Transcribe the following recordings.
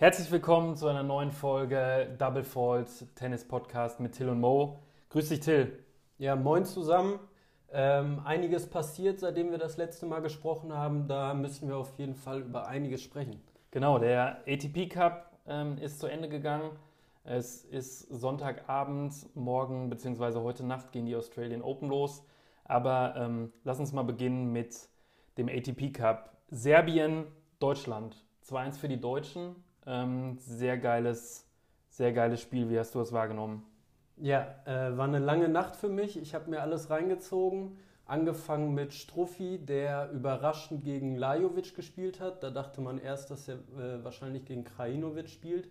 Herzlich willkommen zu einer neuen Folge Double Faults Tennis Podcast mit Till und Mo. Grüß dich, Till. Ja, moin zusammen. Ähm, einiges passiert, seitdem wir das letzte Mal gesprochen haben. Da müssen wir auf jeden Fall über einiges sprechen. Genau, der ATP Cup ähm, ist zu Ende gegangen. Es ist Sonntagabend, morgen bzw. heute Nacht gehen die Australian Open los. Aber ähm, lass uns mal beginnen mit dem ATP Cup. Serbien, Deutschland. 2-1 für die Deutschen. Ähm, sehr geiles, sehr geiles Spiel. Wie hast du es wahrgenommen? Ja, äh, war eine lange Nacht für mich. Ich habe mir alles reingezogen. Angefangen mit Struffi, der überraschend gegen Lajovic gespielt hat. Da dachte man erst, dass er äh, wahrscheinlich gegen Krajinovic spielt.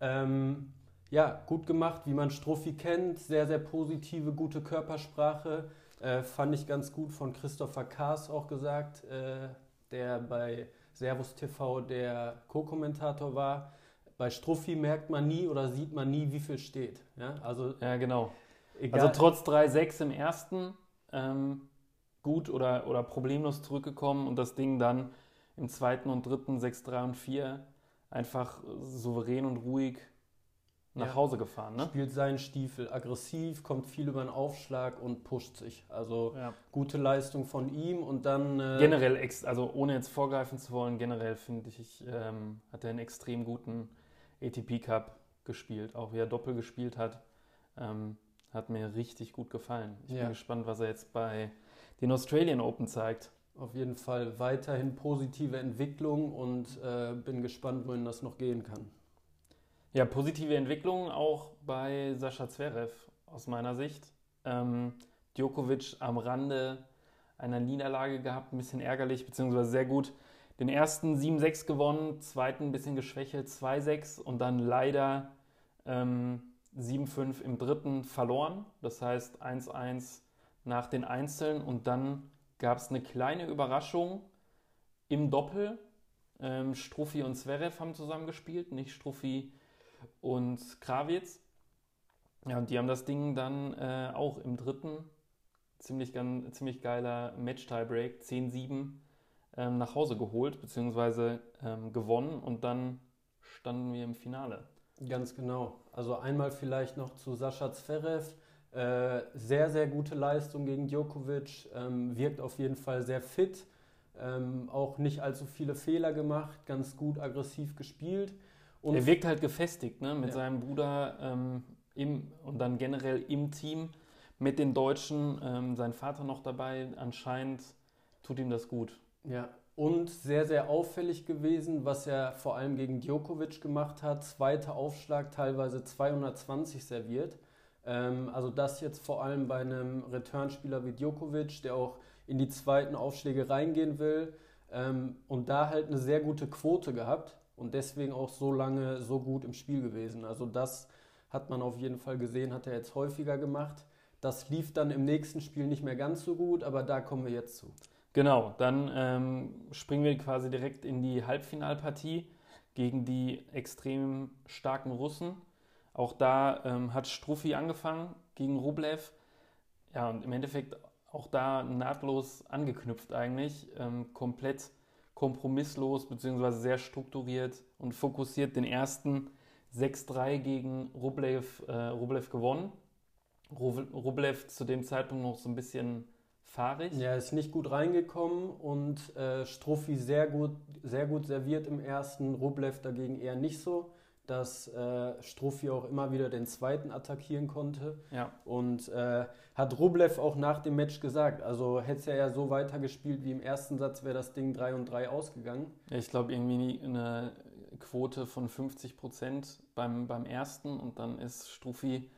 Ähm, ja, gut gemacht, wie man Struffi kennt. Sehr, sehr positive, gute Körpersprache. Äh, fand ich ganz gut von Christopher Kaas auch gesagt, äh, der bei Servus TV der Co-Kommentator war bei Struffi merkt man nie oder sieht man nie, wie viel steht. Ja, also, ja genau. Egal. Also trotz 3-6 im ersten ähm, gut oder, oder problemlos zurückgekommen und das Ding dann im zweiten und dritten 6-3 und 4 einfach souverän und ruhig nach ja. Hause gefahren. Ne? Spielt seinen Stiefel aggressiv, kommt viel über den Aufschlag und pusht sich. Also ja. gute Leistung von ihm und dann. Äh generell, also ohne jetzt vorgreifen zu wollen, generell finde ich, ähm, hat er einen extrem guten ATP Cup gespielt, auch wie er Doppel gespielt hat. Ähm, hat mir richtig gut gefallen. Ich ja. bin gespannt, was er jetzt bei den Australian Open zeigt. Auf jeden Fall weiterhin positive Entwicklung und äh, bin gespannt, wohin das noch gehen kann. Ja, positive Entwicklung auch bei Sascha Zverev aus meiner Sicht. Ähm, Djokovic am Rande einer Niederlage gehabt, ein bisschen ärgerlich, beziehungsweise sehr gut den ersten 7-6 gewonnen, zweiten ein bisschen geschwächelt, 2-6 und dann leider ähm, 7-5 im dritten verloren. Das heißt 1-1 nach den Einzeln und dann gab es eine kleine Überraschung im Doppel. Ähm, Struffi und Zverev haben zusammengespielt, nicht Struffi und Krawitz. Ja, und die haben das Ding dann äh, auch im dritten, ziemlich, ziemlich geiler Match-Tiebreak, 10-7 ähm, nach Hause geholt, beziehungsweise ähm, gewonnen und dann standen wir im Finale. Ganz genau. Also einmal vielleicht noch zu Sascha Zverev. Äh, sehr, sehr gute Leistung gegen Djokovic. Ähm, wirkt auf jeden Fall sehr fit. Ähm, auch nicht allzu viele Fehler gemacht. Ganz gut aggressiv gespielt. Und er wirkt halt gefestigt ne? mit ja. seinem Bruder ähm, im, und dann generell im Team mit den Deutschen. Ähm, sein Vater noch dabei. Anscheinend tut ihm das gut. Ja, und sehr, sehr auffällig gewesen, was er vor allem gegen Djokovic gemacht hat. Zweiter Aufschlag, teilweise 220 serviert. Ähm, also das jetzt vor allem bei einem Returnspieler wie Djokovic, der auch in die zweiten Aufschläge reingehen will. Ähm, und da halt eine sehr gute Quote gehabt und deswegen auch so lange so gut im Spiel gewesen. Also das hat man auf jeden Fall gesehen, hat er jetzt häufiger gemacht. Das lief dann im nächsten Spiel nicht mehr ganz so gut, aber da kommen wir jetzt zu. Genau, dann ähm, springen wir quasi direkt in die Halbfinalpartie gegen die extrem starken Russen. Auch da ähm, hat Struffi angefangen gegen Rublev. Ja, und im Endeffekt auch da nahtlos angeknüpft eigentlich. Ähm, komplett kompromisslos bzw. sehr strukturiert und fokussiert den ersten 6-3 gegen Rublev, äh, Rublev gewonnen. Rublev zu dem Zeitpunkt noch so ein bisschen fahrig. Ja, ist nicht gut reingekommen und äh, Struffi sehr gut, sehr gut serviert im ersten, Rublev dagegen eher nicht so, dass äh, Struffi auch immer wieder den zweiten attackieren konnte. Ja. Und äh, hat Rublev auch nach dem Match gesagt, also hätte er ja so weitergespielt wie im ersten Satz, wäre das Ding 3 und 3 ausgegangen. Ja, ich glaube irgendwie eine Quote von 50 Prozent beim, beim ersten und dann ist Struffi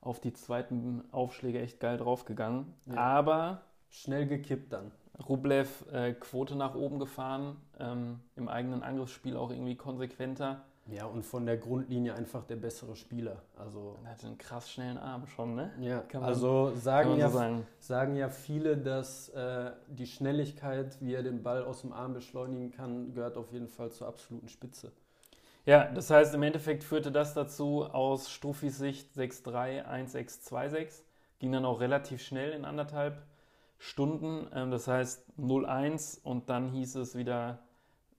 auf die zweiten Aufschläge echt geil draufgegangen. Ja. Aber Schnell gekippt dann. Rublev äh, Quote nach oben gefahren, ähm, im eigenen Angriffsspiel auch irgendwie konsequenter. Ja, und von der Grundlinie einfach der bessere Spieler. Also, er hat einen krass schnellen Arm schon, ne? Ja, man, also sagen ja, so sagen. sagen ja viele, dass äh, die Schnelligkeit, wie er den Ball aus dem Arm beschleunigen kann, gehört auf jeden Fall zur absoluten Spitze. Ja, das heißt, im Endeffekt führte das dazu aus Struffis Sicht 6-3, 1-6, 2-6. Ging dann auch relativ schnell in anderthalb Stunden. Ähm, das heißt 0-1 und dann hieß es wieder,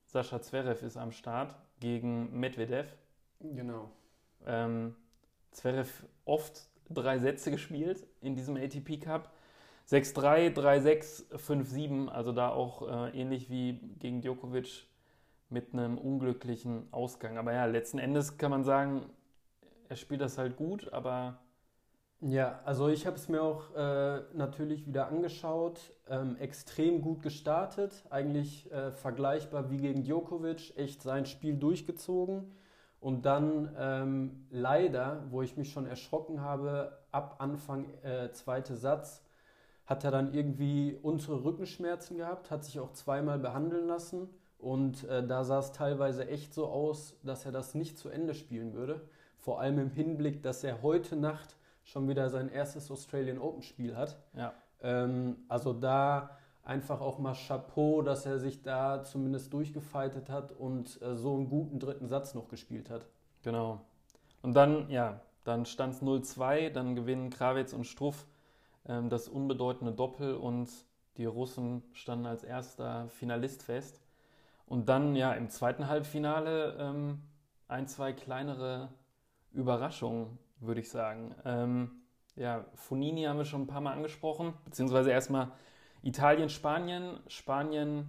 Sascha Zverev ist am Start gegen Medvedev. Genau. Ähm, Zverev oft drei Sätze gespielt in diesem ATP Cup. 6-3, 3-6, 5-7, also da auch äh, ähnlich wie gegen Djokovic mit einem unglücklichen Ausgang. Aber ja, letzten Endes kann man sagen, er spielt das halt gut, aber. Ja, also ich habe es mir auch äh, natürlich wieder angeschaut. Ähm, extrem gut gestartet, eigentlich äh, vergleichbar wie gegen Djokovic, echt sein Spiel durchgezogen. Und dann ähm, leider, wo ich mich schon erschrocken habe, ab Anfang äh, zweite Satz, hat er dann irgendwie unsere Rückenschmerzen gehabt, hat sich auch zweimal behandeln lassen. Und äh, da sah es teilweise echt so aus, dass er das nicht zu Ende spielen würde. Vor allem im Hinblick, dass er heute Nacht schon wieder sein erstes Australian Open Spiel hat. Ja. Ähm, also da einfach auch mal Chapeau, dass er sich da zumindest durchgefeitet hat und äh, so einen guten dritten Satz noch gespielt hat. Genau. Und dann, ja, dann stand es 0-2, dann gewinnen Krawitz und Struff ähm, das unbedeutende Doppel und die Russen standen als erster Finalist fest. Und dann, ja, im zweiten Halbfinale ähm, ein, zwei kleinere Überraschungen, würde ich sagen. Ähm, ja, Fonini haben wir schon ein paar Mal angesprochen, beziehungsweise erstmal Italien, Spanien. Spanien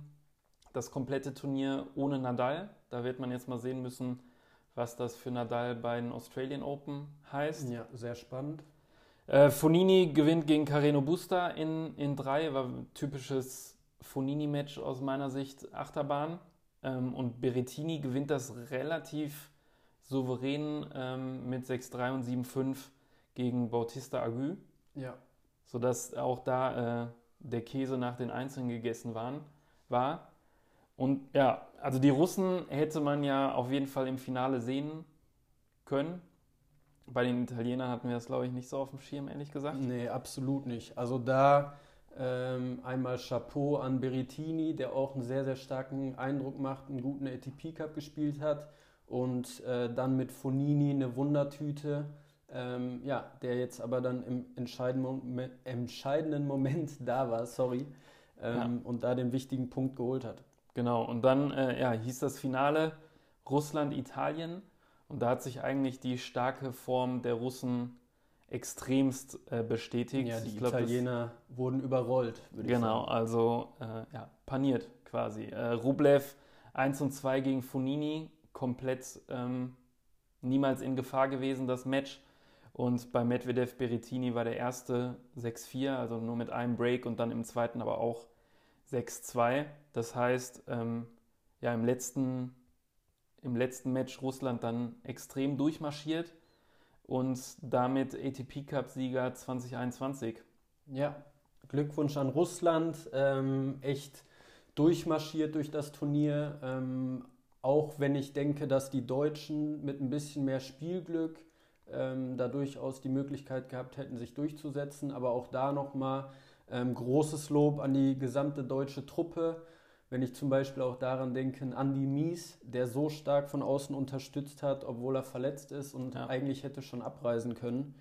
das komplette Turnier ohne Nadal. Da wird man jetzt mal sehen müssen, was das für Nadal bei den Australian Open heißt. Ja, sehr spannend. Äh, Fonini gewinnt gegen Carreno Busta in, in drei, war ein typisches Fonini-Match aus meiner Sicht, Achterbahn. Ähm, und Berrettini gewinnt das relativ souverän ähm, mit 6-3 und 7-5 gegen Bautista Agu. Ja. Sodass auch da äh, der Käse nach den Einzelnen gegessen waren, war. Und ja, also die Russen hätte man ja auf jeden Fall im Finale sehen können. Bei den Italienern hatten wir das, glaube ich, nicht so auf dem Schirm, ehrlich gesagt. Nee, absolut nicht. Also da ähm, einmal Chapeau an Berrettini, der auch einen sehr, sehr starken Eindruck macht, einen guten ATP Cup gespielt hat. Und äh, dann mit Fonini eine Wundertüte. Ähm, ja, der jetzt aber dann im entscheidenden, entscheidenden Moment da war, sorry, ähm, ja. und da den wichtigen Punkt geholt hat. Genau, und dann äh, ja, hieß das Finale Russland-Italien. Und da hat sich eigentlich die starke Form der Russen extremst äh, bestätigt. Ja, die ich glaub, Italiener das, wurden überrollt, würde ich genau, sagen. Genau, also äh, ja, paniert quasi. Äh, Rublev 1 und 2 gegen Fonini, komplett ähm, niemals in Gefahr gewesen, das Match. Und bei Medvedev Berrettini war der erste 6-4, also nur mit einem Break und dann im zweiten aber auch 6-2. Das heißt, ähm, ja, im letzten im letzten Match Russland dann extrem durchmarschiert und damit ATP Cup-Sieger 2021. Ja, Glückwunsch an Russland. Ähm, echt durchmarschiert durch das Turnier. Ähm, auch wenn ich denke, dass die Deutschen mit ein bisschen mehr Spielglück ähm, da durchaus die Möglichkeit gehabt hätten, sich durchzusetzen. Aber auch da nochmal ähm, großes Lob an die gesamte deutsche Truppe. Wenn ich zum Beispiel auch daran denke, Andy Mies, der so stark von außen unterstützt hat, obwohl er verletzt ist und ja. eigentlich hätte schon abreisen können.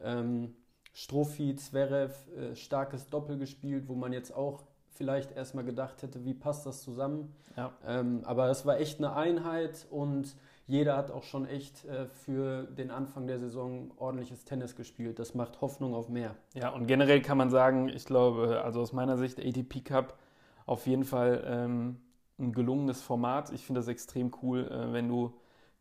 Ähm, Strophi, Zverev, äh, starkes Doppel gespielt, wo man jetzt auch vielleicht erstmal gedacht hätte, wie passt das zusammen. Ja. Ähm, aber es war echt eine Einheit und jeder hat auch schon echt äh, für den Anfang der Saison ordentliches Tennis gespielt. Das macht Hoffnung auf mehr. Ja, und generell kann man sagen, ich glaube, also aus meiner Sicht, ATP Cup auf jeden Fall ähm, ein gelungenes Format. Ich finde das extrem cool, äh, wenn du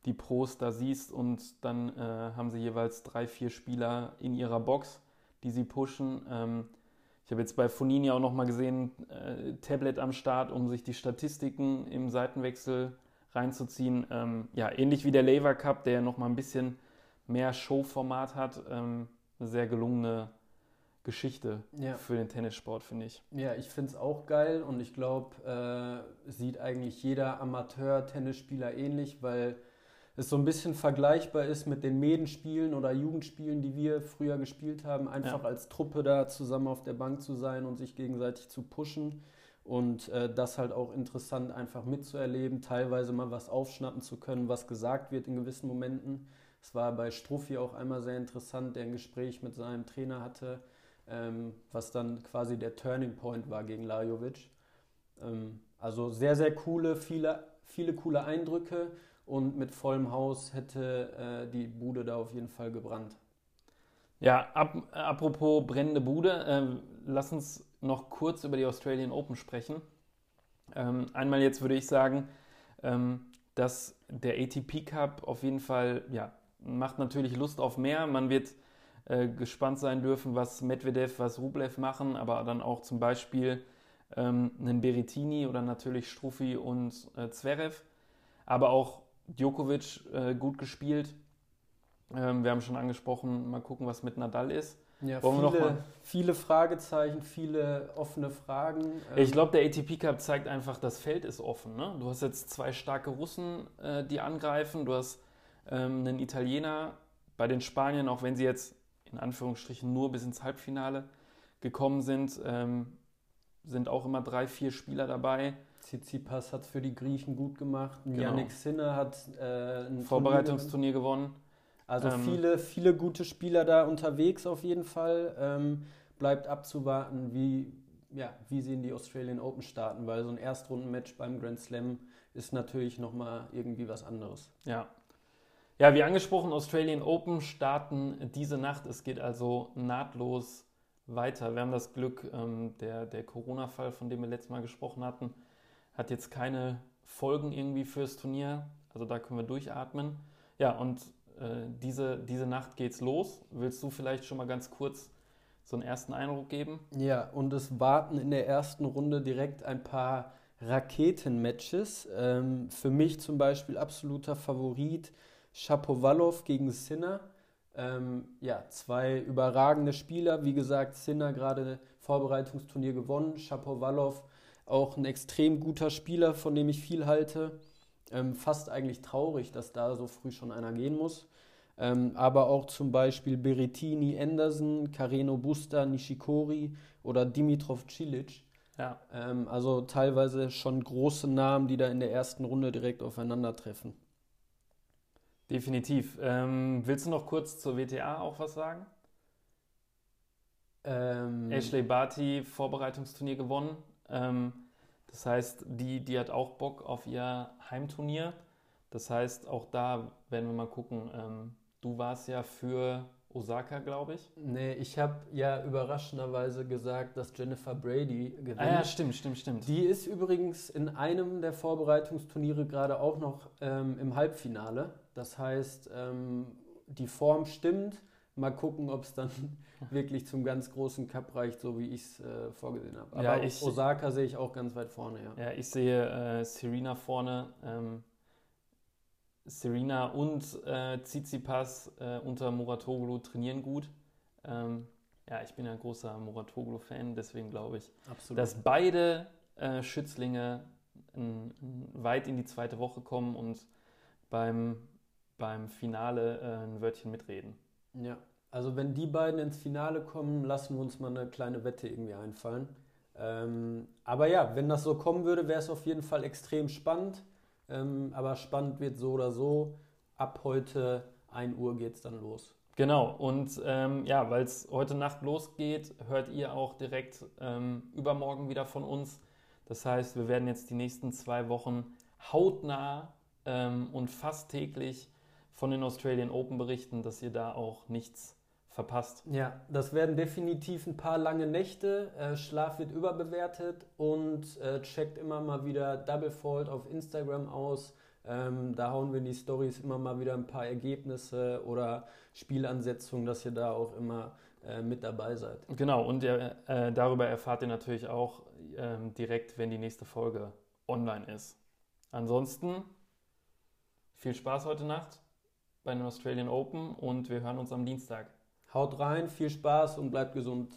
die Pros da siehst und dann äh, haben sie jeweils drei, vier Spieler in ihrer Box, die sie pushen. Ähm, ich habe jetzt bei Fonini auch nochmal gesehen, äh, Tablet am Start, um sich die Statistiken im Seitenwechsel reinzuziehen. Ähm, ja, ähnlich wie der Lever Cup, der nochmal ein bisschen mehr Showformat hat. Ähm, eine sehr gelungene Geschichte ja. für den Tennissport, finde ich. Ja, ich finde es auch geil und ich glaube, äh, sieht eigentlich jeder Amateur-Tennisspieler ähnlich, weil es so ein bisschen vergleichbar ist mit den Medenspielen oder Jugendspielen, die wir früher gespielt haben, einfach ja. als Truppe da zusammen auf der Bank zu sein und sich gegenseitig zu pushen und äh, das halt auch interessant einfach mitzuerleben, teilweise mal was aufschnappen zu können, was gesagt wird in gewissen Momenten. Es war bei Struffi auch einmal sehr interessant, der ein Gespräch mit seinem Trainer hatte, ähm, was dann quasi der Turning Point war gegen Lajovic. Ähm, also sehr, sehr coole, viele, viele coole Eindrücke und mit vollem Haus hätte äh, die Bude da auf jeden Fall gebrannt. Ja, ab, apropos brennende Bude, äh, lass uns noch kurz über die Australian Open sprechen. Ähm, einmal jetzt würde ich sagen, ähm, dass der ATP Cup auf jeden Fall, ja, macht natürlich Lust auf mehr. Man wird äh, gespannt sein dürfen, was Medvedev, was Rublev machen, aber dann auch zum Beispiel ähm, einen Berettini oder natürlich Struffi und äh, Zverev. Aber auch Djokovic äh, gut gespielt. Ähm, wir haben schon angesprochen, mal gucken, was mit Nadal ist. Ja, viele, viele, Fragezeichen, viele offene Fragen. Ich glaube, der ATP Cup zeigt einfach, das Feld ist offen. Ne? Du hast jetzt zwei starke Russen, äh, die angreifen. Du hast ähm, einen Italiener. Bei den Spaniern, auch wenn sie jetzt in Anführungsstrichen nur bis ins Halbfinale gekommen sind, ähm, sind auch immer drei, vier Spieler dabei. Tsitsipas hat es für die Griechen gut gemacht. Genau. Yannick Sinner hat äh, ein Vorbereitungsturnier gewonnen. Also ähm, viele, viele gute Spieler da unterwegs auf jeden Fall. Ähm, bleibt abzuwarten, wie, ja, wie sie in die Australian Open starten, weil so ein Erstrundenmatch beim Grand Slam ist natürlich nochmal irgendwie was anderes. Ja. Ja, wie angesprochen, Australian Open starten diese Nacht. Es geht also nahtlos weiter. Wir haben das Glück, ähm, der, der Corona-Fall, von dem wir letztes Mal gesprochen hatten, hat jetzt keine Folgen irgendwie fürs Turnier. Also da können wir durchatmen. Ja, und äh, diese, diese Nacht geht's los. Willst du vielleicht schon mal ganz kurz so einen ersten Eindruck geben? Ja, und es warten in der ersten Runde direkt ein paar Raketenmatches. Ähm, für mich zum Beispiel absoluter Favorit Shapovalov gegen Sinner. Ähm, ja, zwei überragende Spieler. Wie gesagt, Sinner gerade Vorbereitungsturnier gewonnen. Shapovalov auch ein extrem guter Spieler, von dem ich viel halte. Ähm, fast eigentlich traurig, dass da so früh schon einer gehen muss. Ähm, aber auch zum Beispiel Berettini, Anderson, Carreno Busta, Nishikori oder Dimitrov Cilic. Ja. Ähm, also teilweise schon große Namen, die da in der ersten Runde direkt aufeinandertreffen. Definitiv. Ähm, willst du noch kurz zur WTA auch was sagen? Ähm, Ashley Barty, Vorbereitungsturnier gewonnen. Ähm, das heißt, die, die hat auch Bock auf ihr Heimturnier. Das heißt, auch da werden wir mal gucken. Ähm, du warst ja für Osaka, glaube ich. Nee, ich habe ja überraschenderweise gesagt, dass Jennifer Brady gewinnt. Ah ja, stimmt, stimmt, stimmt. Die ist übrigens in einem der Vorbereitungsturniere gerade auch noch ähm, im Halbfinale. Das heißt, ähm, die Form stimmt. Mal gucken, ob es dann wirklich zum ganz großen Cup reicht, so wie ich es äh, vorgesehen habe. Aber ja, ich, Osaka sehe ich auch ganz weit vorne, ja. Ja, ich sehe äh, Serena vorne. Ähm, Serena und äh, Tsitsipas äh, unter Muratoglu trainieren gut. Ähm, ja, ich bin ein großer Muratoglu-Fan, deswegen glaube ich, Absolut. dass beide äh, Schützlinge weit in die zweite Woche kommen und beim, beim Finale äh, ein Wörtchen mitreden. Ja, also wenn die beiden ins Finale kommen, lassen wir uns mal eine kleine Wette irgendwie einfallen. Ähm, aber ja, wenn das so kommen würde, wäre es auf jeden Fall extrem spannend. Ähm, aber spannend wird so oder so. Ab heute 1 Uhr geht es dann los. Genau, und ähm, ja, weil es heute Nacht losgeht, hört ihr auch direkt ähm, übermorgen wieder von uns. Das heißt, wir werden jetzt die nächsten zwei Wochen hautnah ähm, und fast täglich von den Australian Open berichten, dass ihr da auch nichts verpasst. Ja, das werden definitiv ein paar lange Nächte. Äh, Schlaf wird überbewertet und äh, checkt immer mal wieder Double Fault auf Instagram aus. Ähm, da hauen wir in die Stories immer mal wieder ein paar Ergebnisse oder Spielansetzungen, dass ihr da auch immer äh, mit dabei seid. Genau, und ihr, äh, darüber erfahrt ihr natürlich auch ähm, direkt, wenn die nächste Folge online ist. Ansonsten viel Spaß heute Nacht bei den Australian Open und wir hören uns am Dienstag. Haut rein, viel Spaß und bleibt gesund.